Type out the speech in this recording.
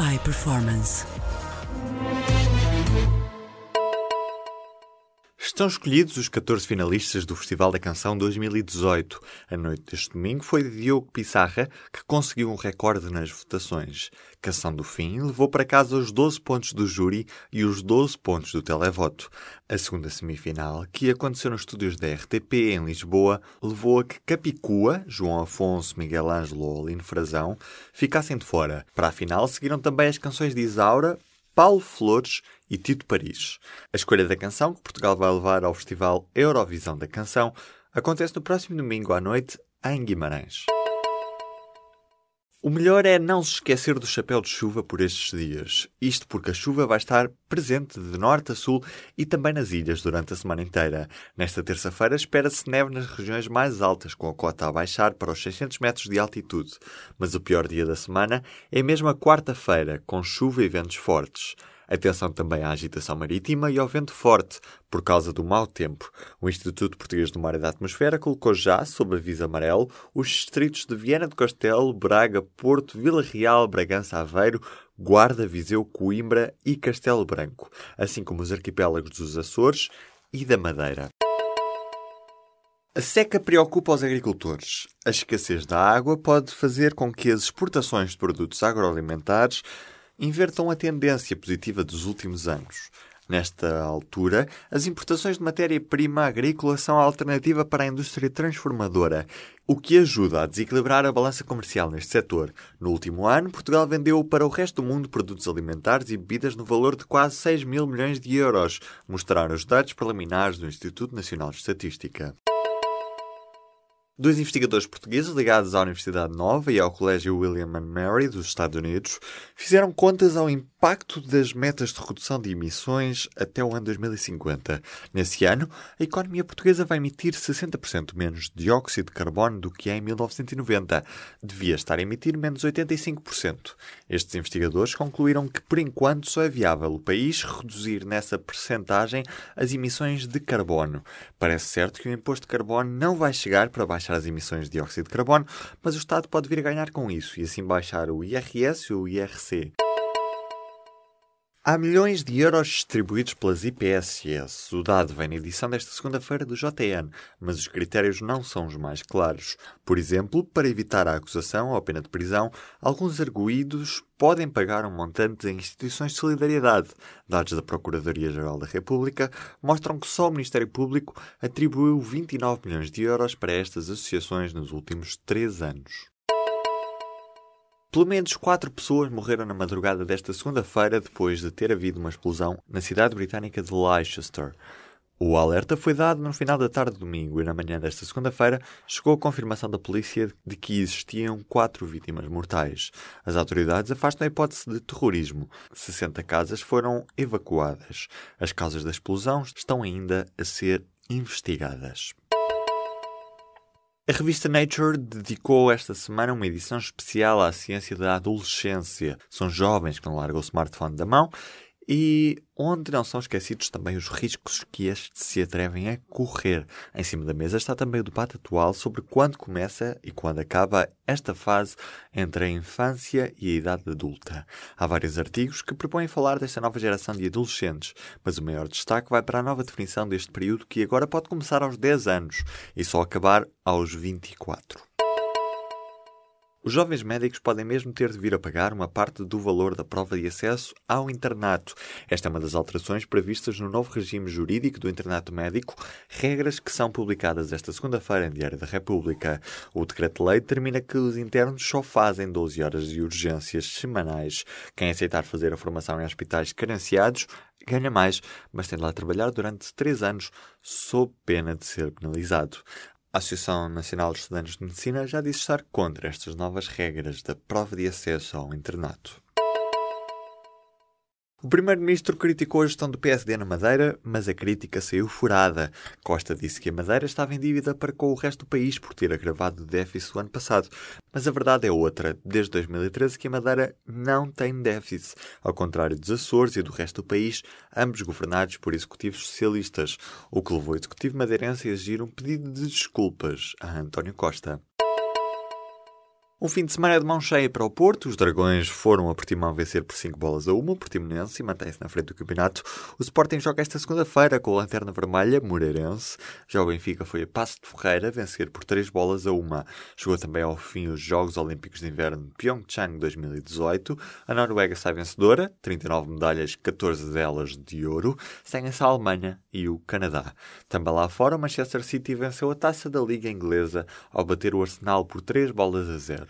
iPerformance. Estão escolhidos os 14 finalistas do Festival da Canção 2018. A noite deste domingo foi de Diogo Pissarra, que conseguiu um recorde nas votações. Canção do Fim levou para casa os 12 pontos do júri e os 12 pontos do televoto. A segunda semifinal, que aconteceu nos estúdios da RTP em Lisboa, levou a que Capicua, João Afonso, Miguel Ângelo ou Aline Frazão ficassem de fora. Para a final seguiram também as canções de Isaura, Paulo Flores e Tito Paris. A escolha da canção que Portugal vai levar ao Festival Eurovisão da Canção acontece no próximo domingo à noite em Guimarães. O melhor é não se esquecer do chapéu de chuva por estes dias. Isto porque a chuva vai estar presente de norte a sul e também nas ilhas durante a semana inteira. Nesta terça-feira espera-se neve nas regiões mais altas, com a cota a baixar para os 600 metros de altitude. Mas o pior dia da semana é mesmo a quarta-feira, com chuva e ventos fortes. Atenção também à agitação marítima e ao vento forte, por causa do mau tempo. O Instituto Português do Mar e da Atmosfera colocou já, sob aviso amarelo, os distritos de Viana do Castelo, Braga, Porto, Vila Real, Bragança, Aveiro, Guarda, Viseu, Coimbra e Castelo Branco, assim como os arquipélagos dos Açores e da Madeira. A seca preocupa os agricultores. A escassez da água pode fazer com que as exportações de produtos agroalimentares invertam a tendência positiva dos últimos anos. Nesta altura, as importações de matéria-prima agrícola são a alternativa para a indústria transformadora, o que ajuda a desequilibrar a balança comercial neste setor. No último ano, Portugal vendeu para o resto do mundo produtos alimentares e bebidas no valor de quase 6 mil milhões de euros, mostraram os dados preliminares do Instituto Nacional de Estatística. Dois investigadores portugueses ligados à Universidade Nova e ao Colégio William Mary dos Estados Unidos fizeram contas ao impacto das metas de redução de emissões até o ano 2050. Nesse ano, a economia portuguesa vai emitir 60% menos dióxido de carbono do que em 1990. Devia estar a emitir menos 85%. Estes investigadores concluíram que, por enquanto, só é viável o país reduzir nessa percentagem as emissões de carbono. Parece certo que o imposto de carbono não vai chegar para baixar baixar as emissões de dióxido de carbono, mas o Estado pode vir a ganhar com isso e assim baixar o IRS ou o IRC. Há milhões de euros distribuídos pelas IPSS. O dado vem na edição desta segunda-feira do JN, mas os critérios não são os mais claros. Por exemplo, para evitar a acusação ou a pena de prisão, alguns arguídos podem pagar um montante a instituições de solidariedade. Dados da Procuradoria-Geral da República mostram que só o Ministério Público atribuiu 29 milhões de euros para estas associações nos últimos três anos. Pelo menos quatro pessoas morreram na madrugada desta segunda-feira depois de ter havido uma explosão na cidade britânica de Leicester. O alerta foi dado no final da tarde de domingo e na manhã desta segunda-feira chegou a confirmação da polícia de que existiam quatro vítimas mortais. As autoridades afastam a hipótese de terrorismo. 60 casas foram evacuadas. As causas da explosão estão ainda a ser investigadas. A revista Nature dedicou esta semana uma edição especial à ciência da adolescência. São jovens que não largam o smartphone da mão e onde não são esquecidos também os riscos que estes se atrevem a correr. Em cima da mesa está também o debate atual sobre quando começa e quando acaba esta fase entre a infância e a idade adulta. Há vários artigos que propõem falar desta nova geração de adolescentes, mas o maior destaque vai para a nova definição deste período que agora pode começar aos 10 anos e só acabar aos 24. Os jovens médicos podem mesmo ter de vir a pagar uma parte do valor da prova de acesso ao internato. Esta é uma das alterações previstas no novo regime jurídico do internato médico, regras que são publicadas esta segunda-feira em Diário da República. O decreto-lei determina que os internos só fazem 12 horas de urgências semanais. Quem aceitar fazer a formação em hospitais carenciados ganha mais, mas tem de lá trabalhar durante 3 anos sob pena de ser penalizado. A Associação Nacional de Estudantes de Medicina já disse estar contra estas novas regras da prova de acesso ao internato. O Primeiro-Ministro criticou a gestão do PSD na Madeira, mas a crítica saiu furada. Costa disse que a Madeira estava em dívida para com o resto do país por ter agravado o déficit o ano passado. Mas a verdade é outra. Desde 2013 que a Madeira não tem déficit, ao contrário dos Açores e do resto do país, ambos governados por executivos socialistas, o que levou o executivo madeirense a exigir um pedido de desculpas a António Costa. Um fim de semana de mão cheia para o Porto. Os Dragões foram a Portimão vencer por 5 bolas a 1. O Portimonense mantém-se na frente do campeonato. O Sporting joga esta segunda-feira com a Lanterna Vermelha, Moreirense. Já o Benfica foi a Passo de Ferreira vencer por 3 bolas a 1. Chegou também ao fim os Jogos Olímpicos de Inverno de Pyeongchang 2018. A Noruega sai vencedora, 39 medalhas, 14 delas de ouro. Seguem-se a Alemanha e o Canadá. Também lá fora, o Manchester City venceu a taça da Liga Inglesa ao bater o Arsenal por 3 bolas a 0.